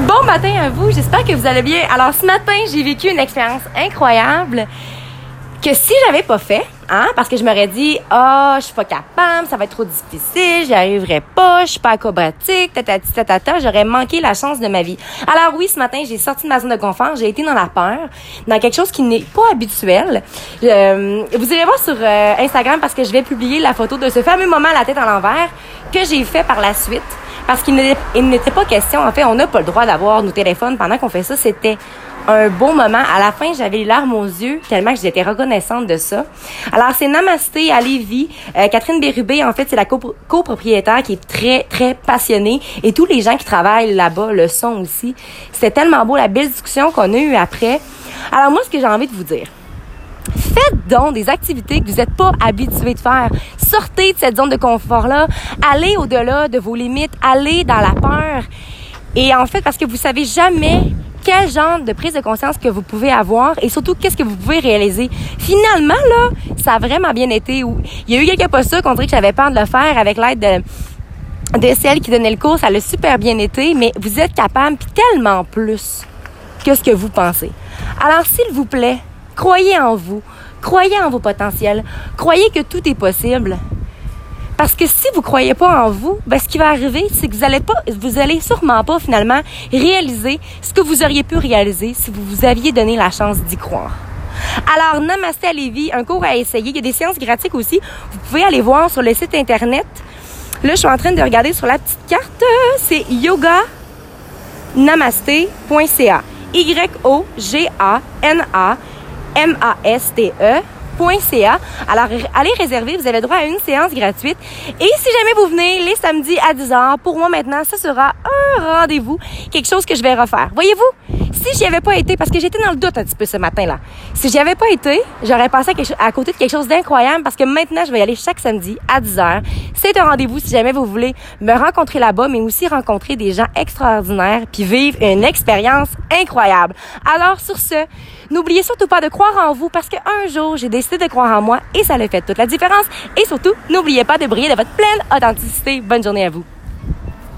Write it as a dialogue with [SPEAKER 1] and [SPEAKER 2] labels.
[SPEAKER 1] Bon matin à vous, j'espère que vous allez bien. Alors ce matin, j'ai vécu une expérience incroyable que si j'avais pas fait, hein, parce que je m'aurais dit, oh, je suis pas capable, ça va être trop difficile, j'y arriverai pas, je suis pas acrobatique, tatati, tatata, j'aurais manqué la chance de ma vie. Alors oui, ce matin, j'ai sorti de ma zone de confort, j'ai été dans la peur, dans quelque chose qui n'est pas habituel. Euh, vous allez voir sur euh, Instagram parce que je vais publier la photo de ce fameux moment à la tête à l'envers que j'ai fait par la suite. Parce qu'il n'était pas question, en fait, on n'a pas le droit d'avoir nos téléphones pendant qu'on fait ça. C'était un beau moment. À la fin, j'avais les larmes aux yeux, tellement que j'étais reconnaissante de ça. Alors, c'est Namasté à Lévis. Euh, Catherine Bérubé, en fait, c'est la copropriétaire qui est très, très passionnée. Et tous les gens qui travaillent là-bas le sont aussi. C'était tellement beau, la belle discussion qu'on a eue après. Alors, moi, ce que j'ai envie de vous dire, Faites donc des activités que vous n'êtes pas habitué de faire. Sortez de cette zone de confort-là. Allez au-delà de vos limites. Allez dans la peur. Et en fait, parce que vous savez jamais quel genre de prise de conscience que vous pouvez avoir et surtout qu'est-ce que vous pouvez réaliser. Finalement, là, ça a vraiment bien été. Il y a eu quelques postures qu'on dirait que j'avais peur de le faire avec l'aide de, de celle qui donnait le cours. Ça a super bien été, mais vous êtes capable puis tellement plus que ce que vous pensez. Alors, s'il vous plaît, Croyez en vous. Croyez en vos potentiels. Croyez que tout est possible. Parce que si vous croyez pas en vous, ben, ce qui va arriver, c'est que vous allez pas, vous allez sûrement pas finalement réaliser ce que vous auriez pu réaliser si vous vous aviez donné la chance d'y croire. Alors, Namasté à Lévis, un cours à essayer. Il y a des séances gratuites aussi. Vous pouvez aller voir sur le site internet. Là, je suis en train de regarder sur la petite carte. C'est yoganamaste.ca. Y-O-G-A-N-A M-A-S-T-E.ca. Alors, allez réserver, vous avez droit à une séance gratuite. Et si jamais vous venez les samedis à 10h, pour moi maintenant, ce sera un rendez-vous, quelque chose que je vais refaire. Voyez-vous, si j'y avais pas été, parce que j'étais dans le doute un petit peu ce matin-là, si j'y avais pas été, j'aurais passé à, côté de quelque chose d'incroyable parce que maintenant, je vais y aller chaque samedi à 10h. C'est un rendez-vous si jamais vous voulez me rencontrer là-bas, mais aussi rencontrer des gens extraordinaires puis vivre une expérience incroyable. Alors, sur ce, n'oubliez surtout pas de croire en vous parce qu'un jour, j'ai décidé de croire en moi et ça le fait toute la différence. Et surtout, n'oubliez pas de briller de votre pleine authenticité. Bonne journée à vous.